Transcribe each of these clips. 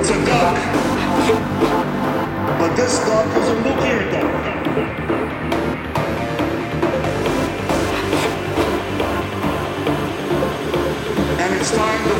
It's a duck. But this duck is a nuclear duck. And it's time to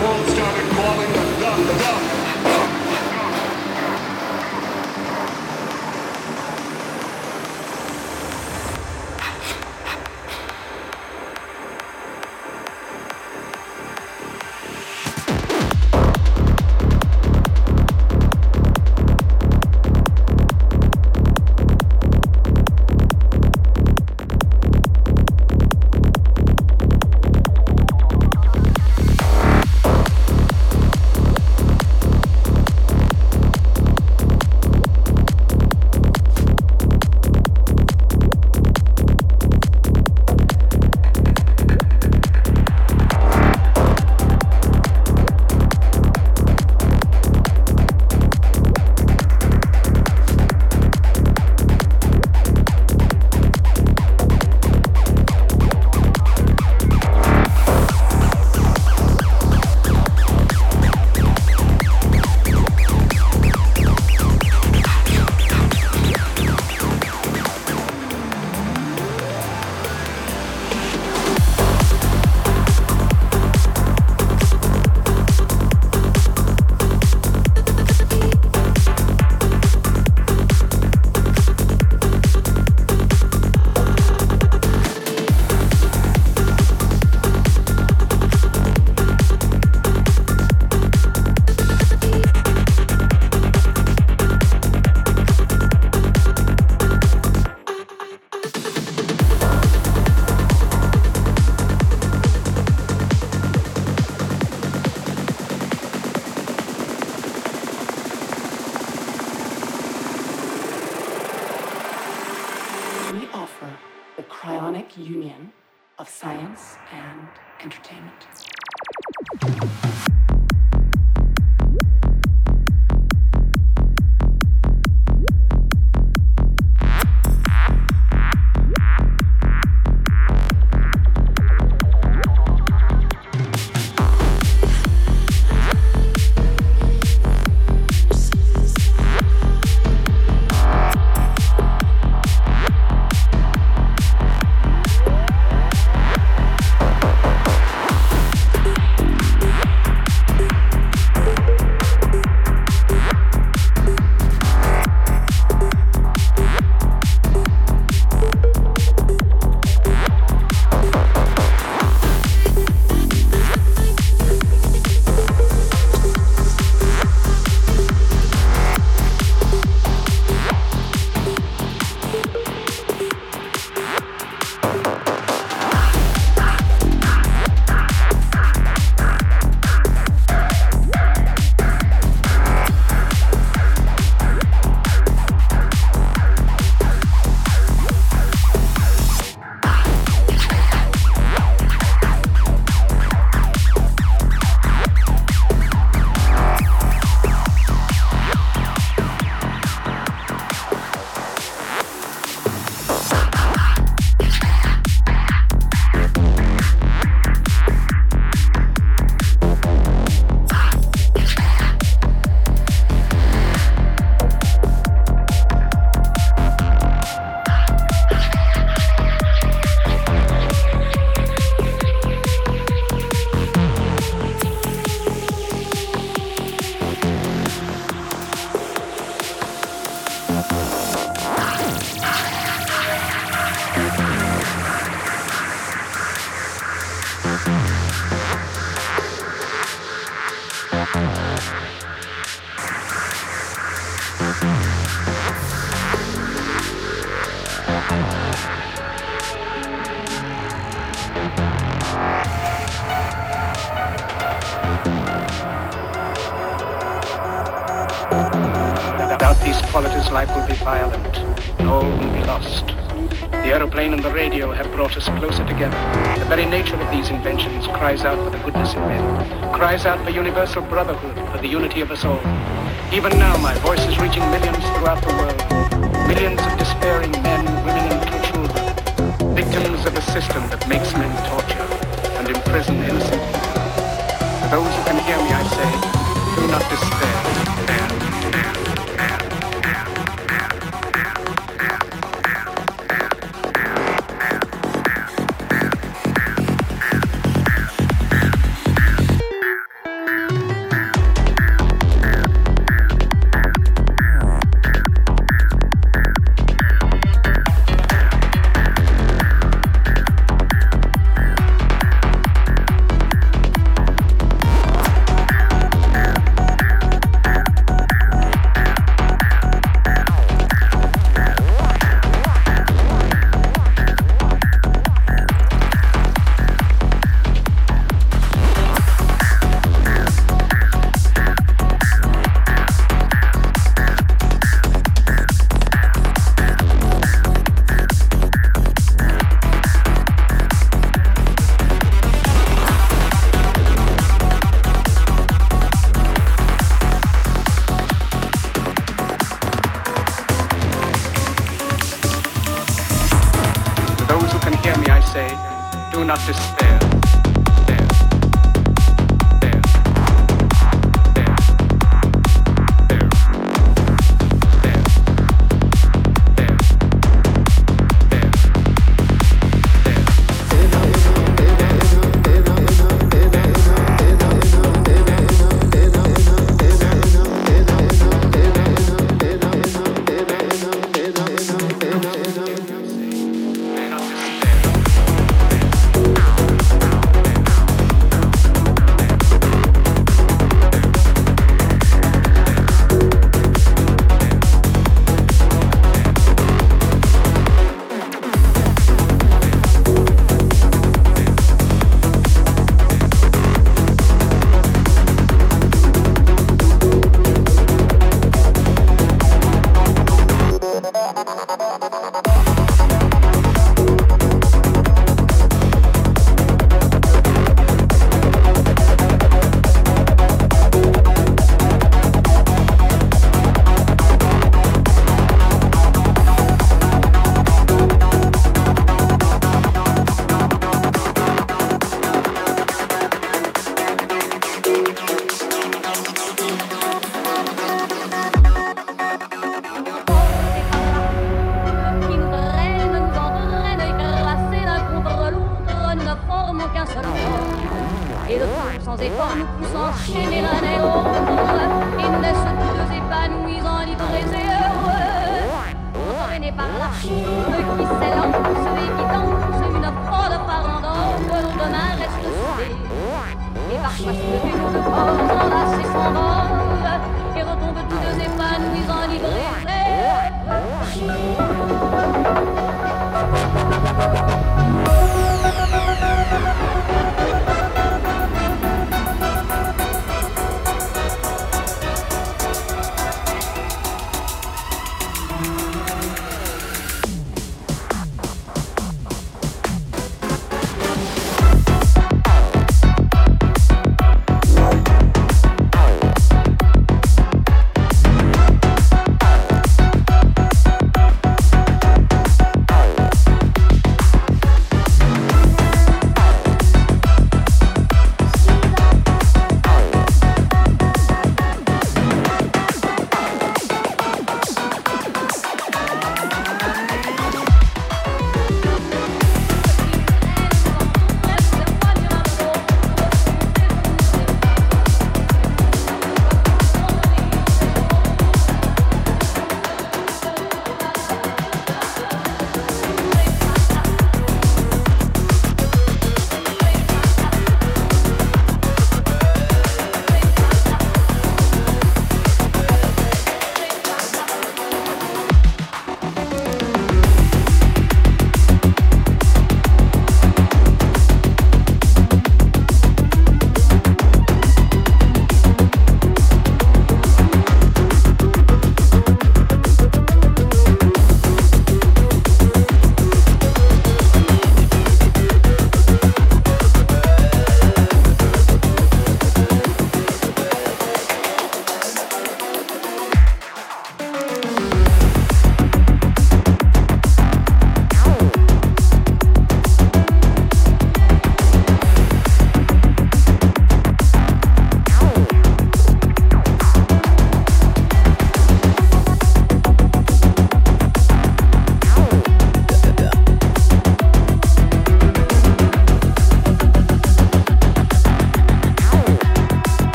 out for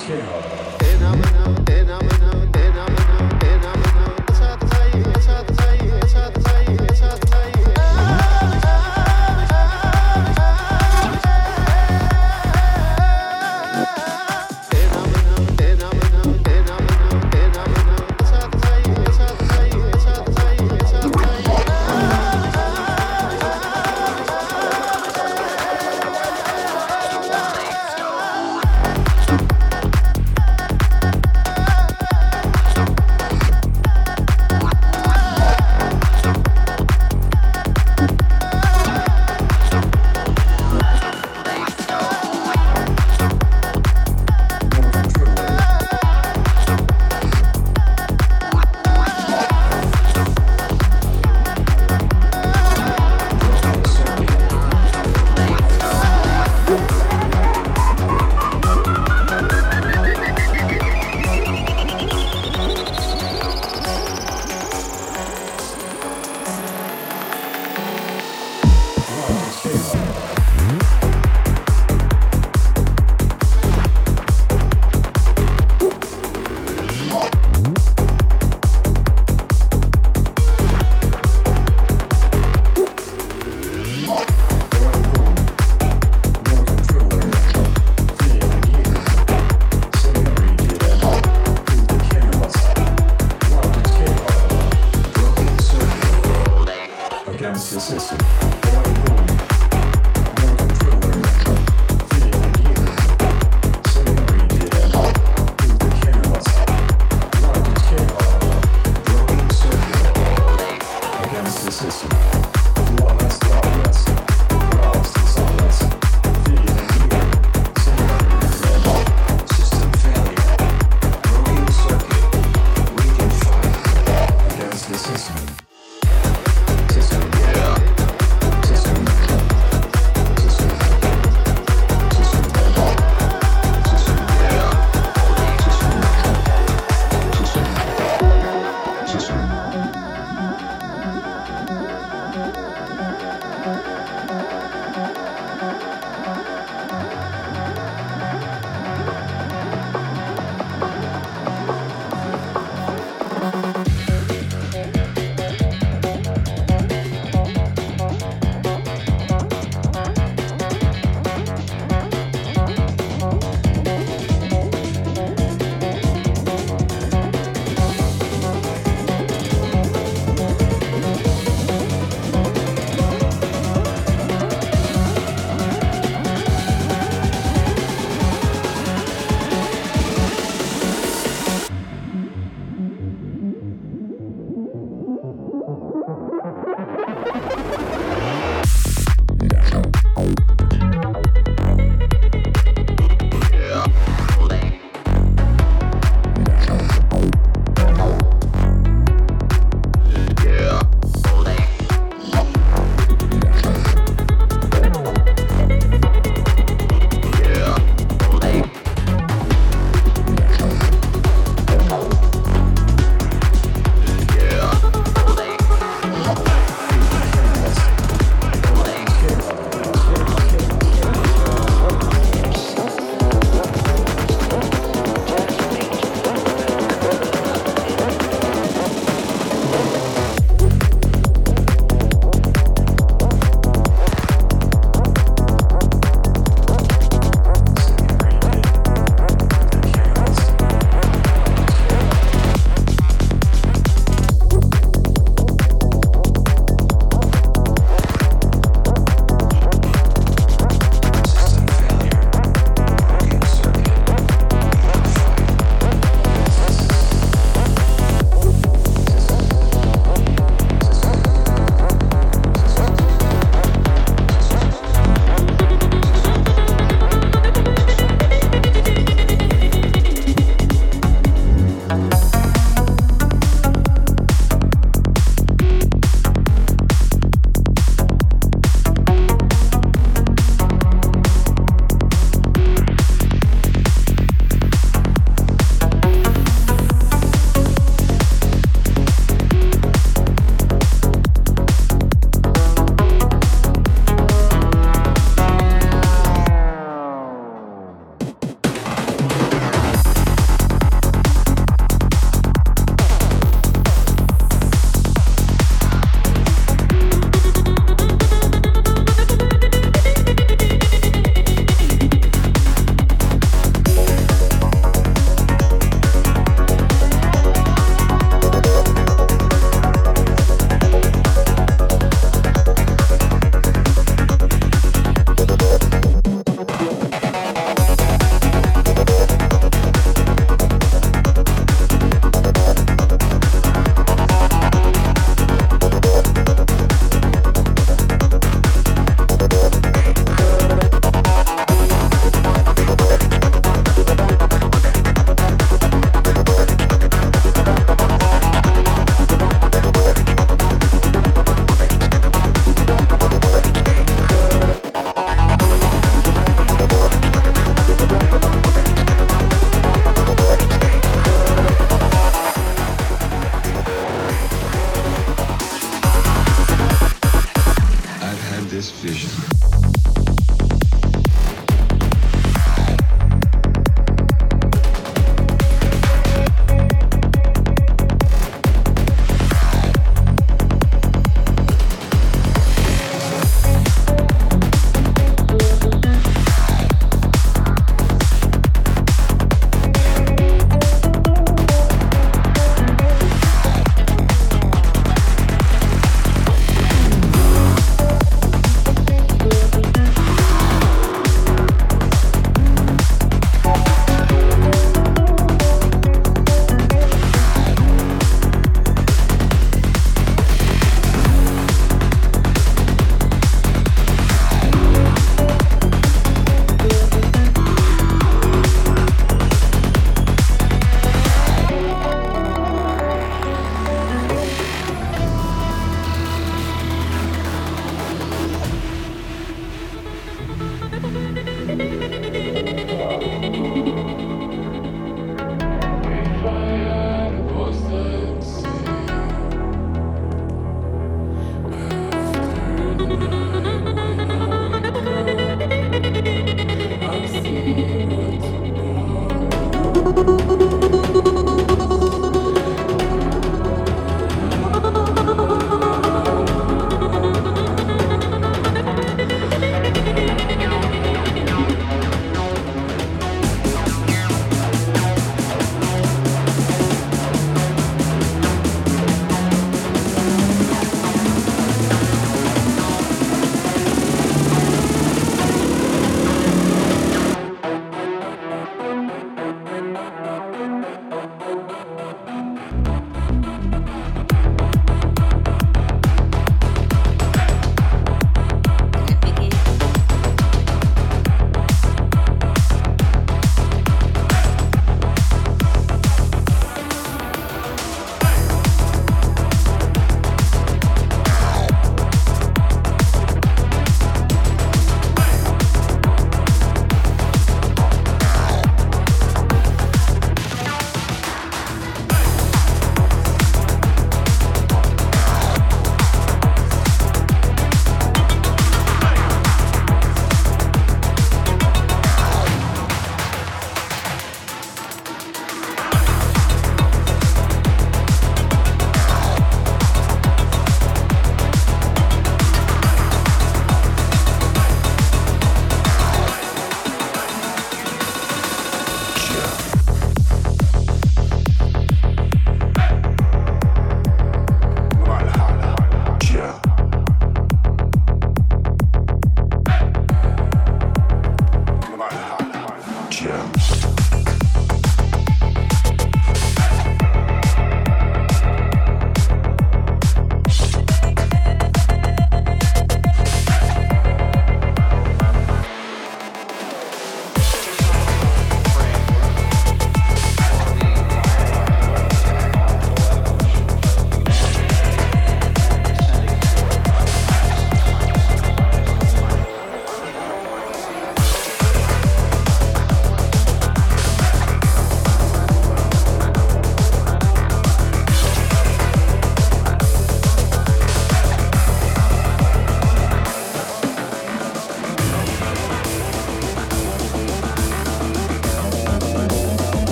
Count.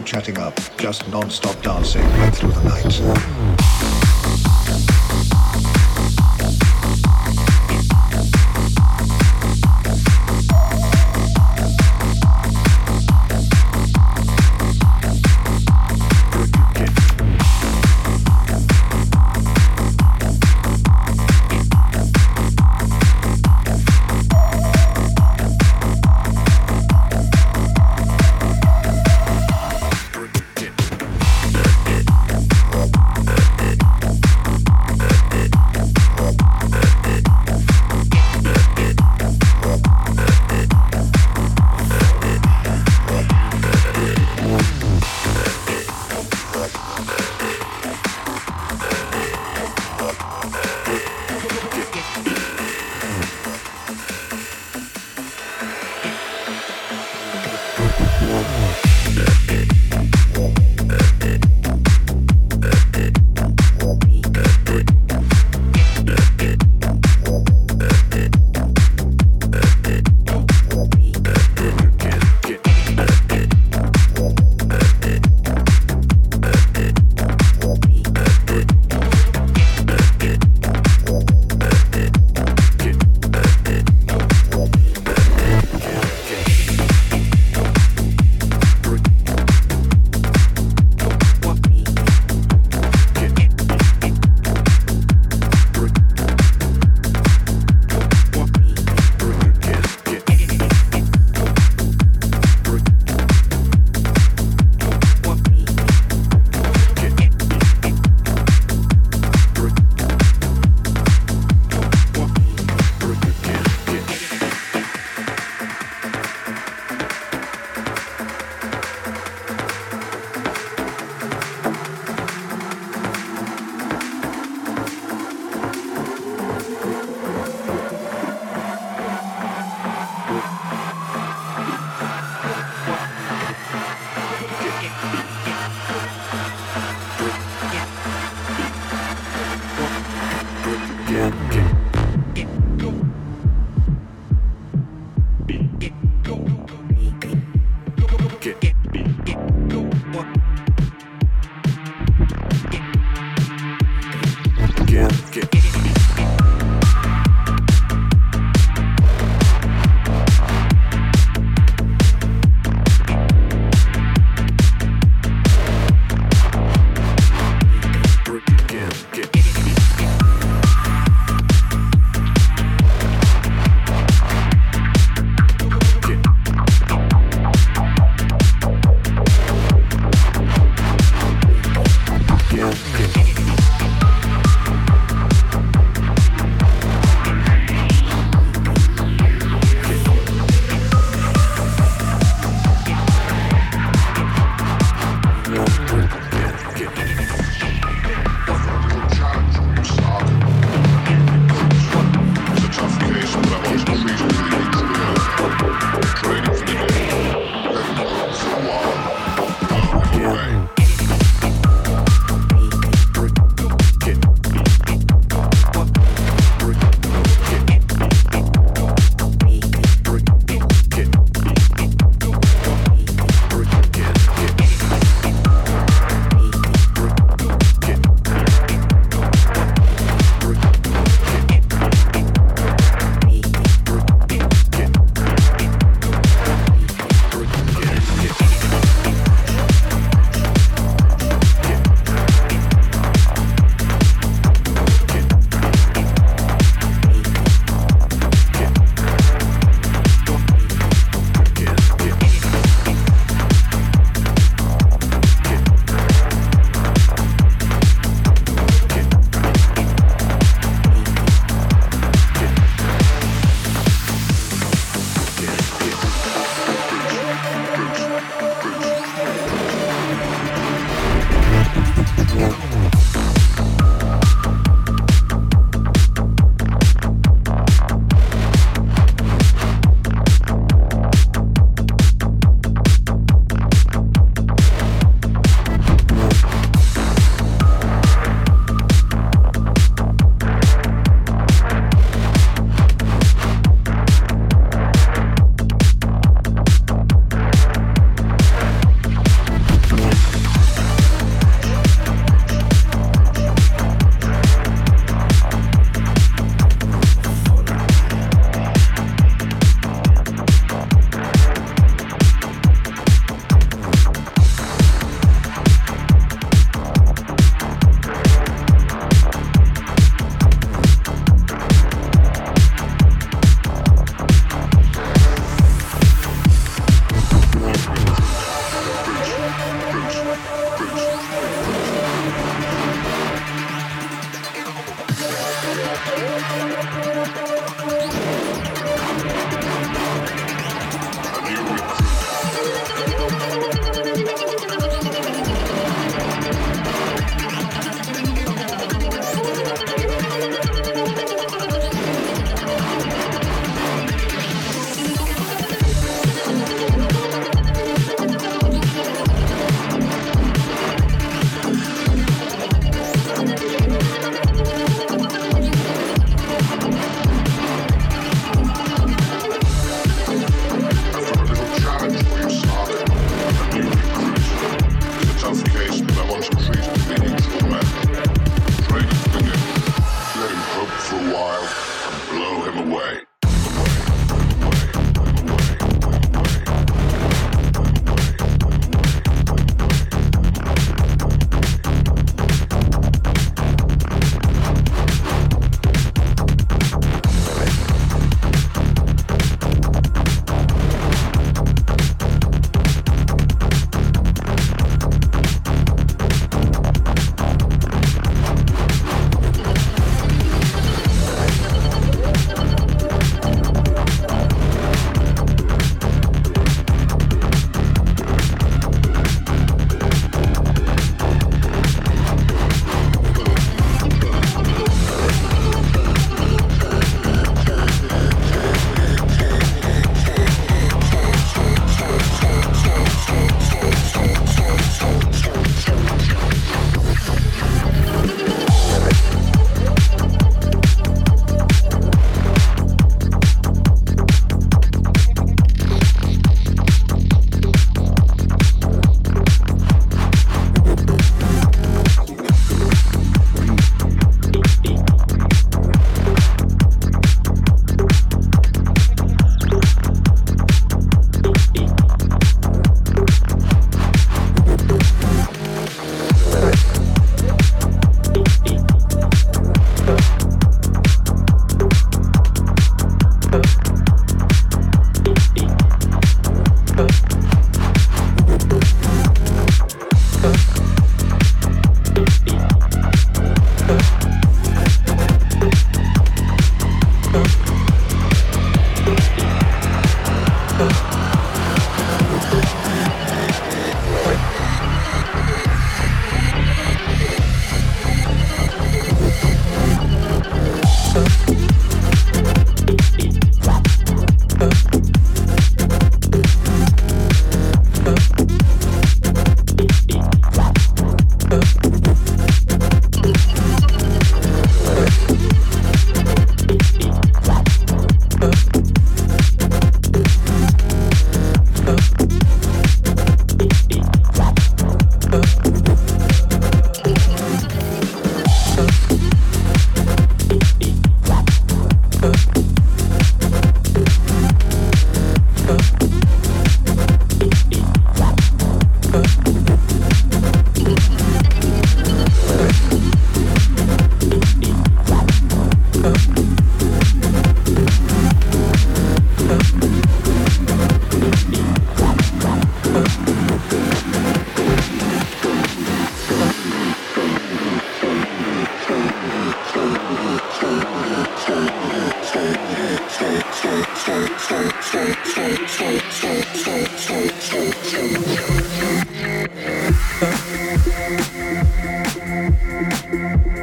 Chatting up, just non-stop dancing right through the night.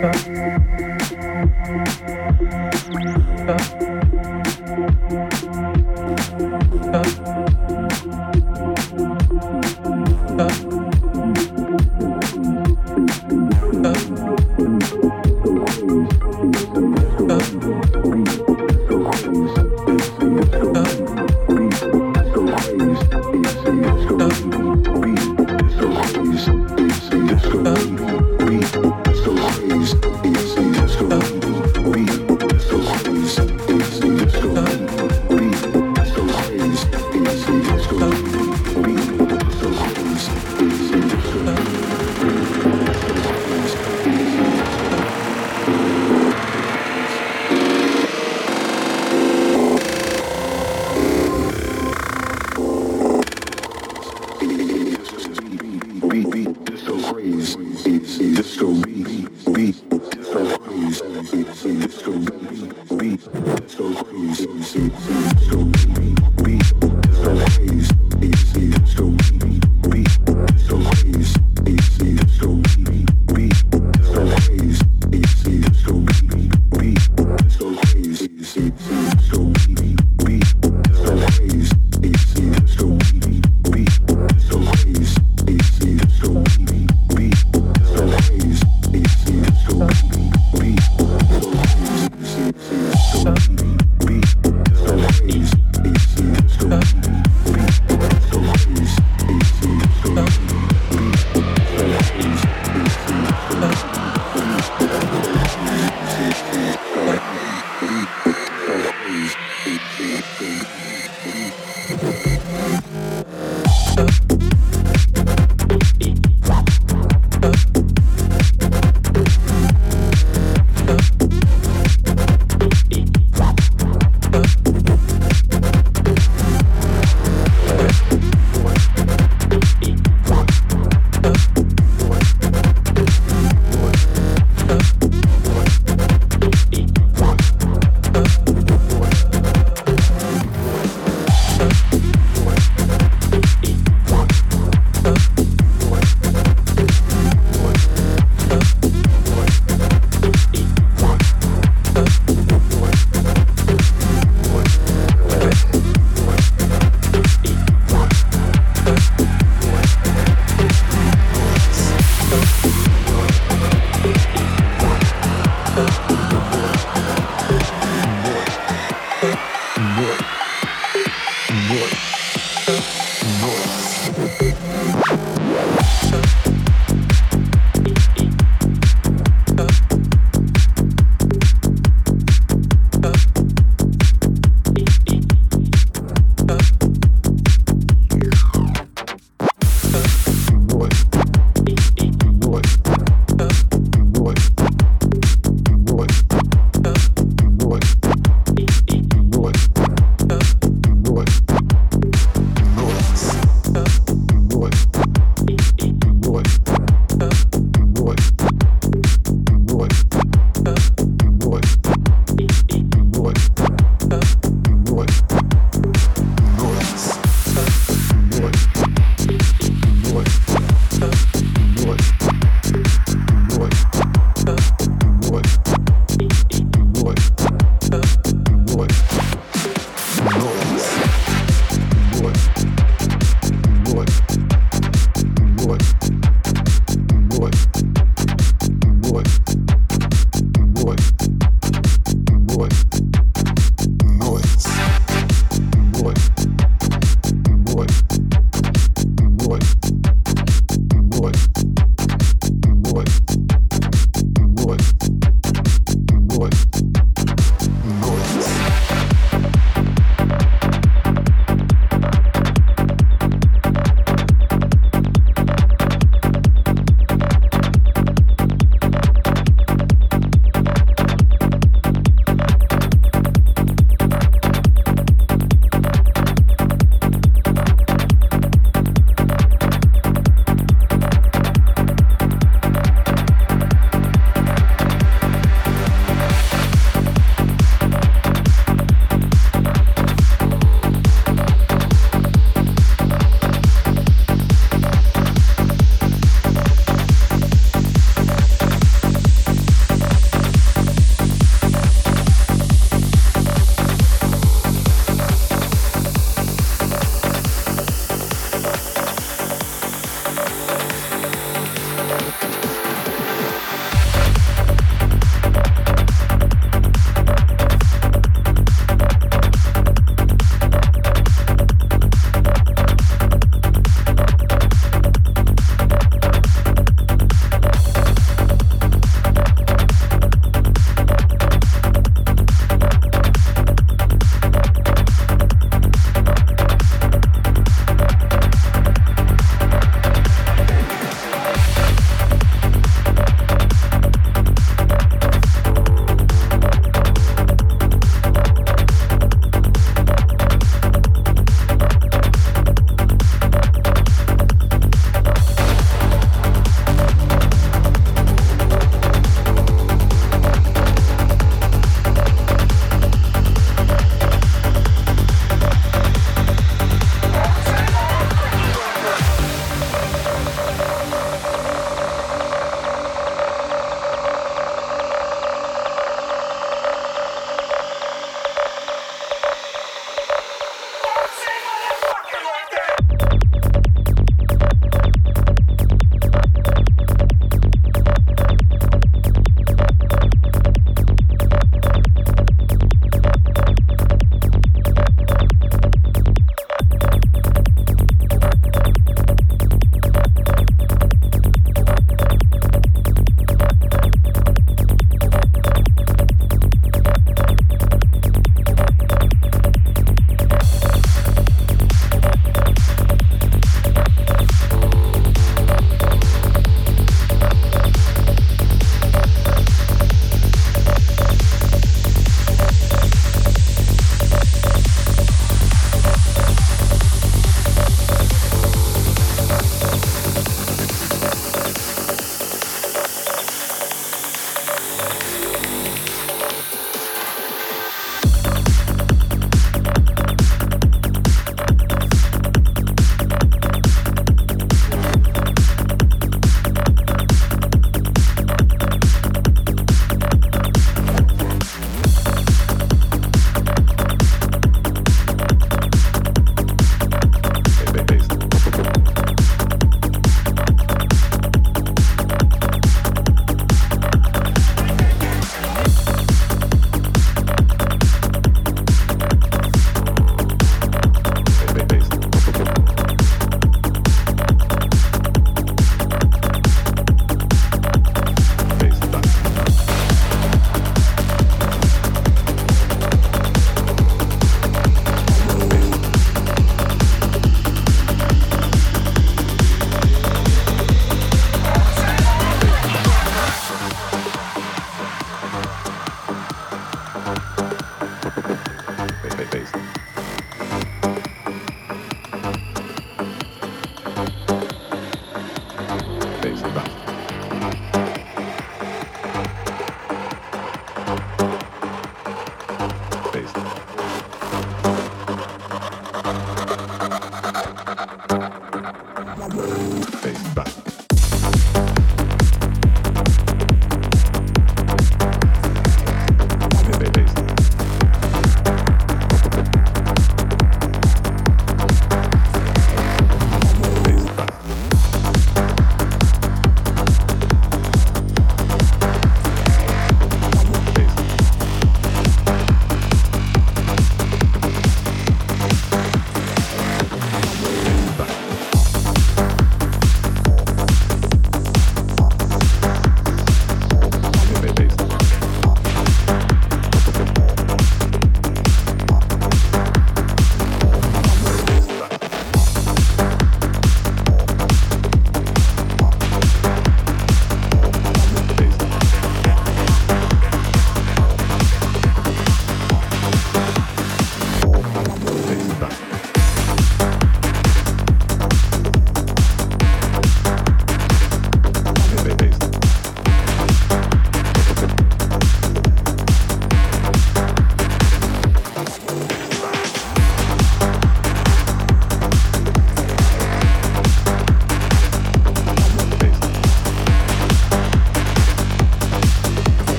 Peace.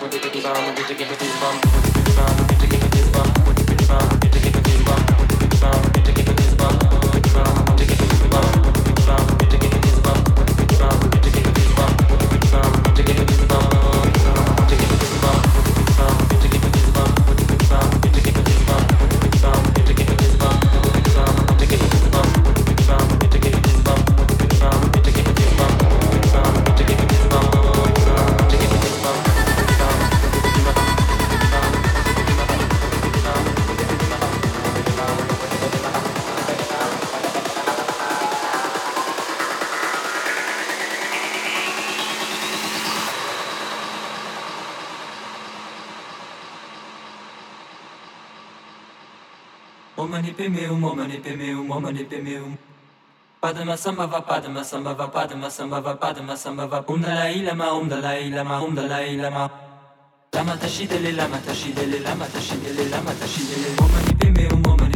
with it, with it, with it, with it, with it, with it, with it, with it, with it, como le PMU. Padma samba va padma samba va padma samba va padma samba va. Om Dalai Lama Om Dalai Lama Om Dalai Lama Lama tashidele lama tashidele lama tashidele lama tashidele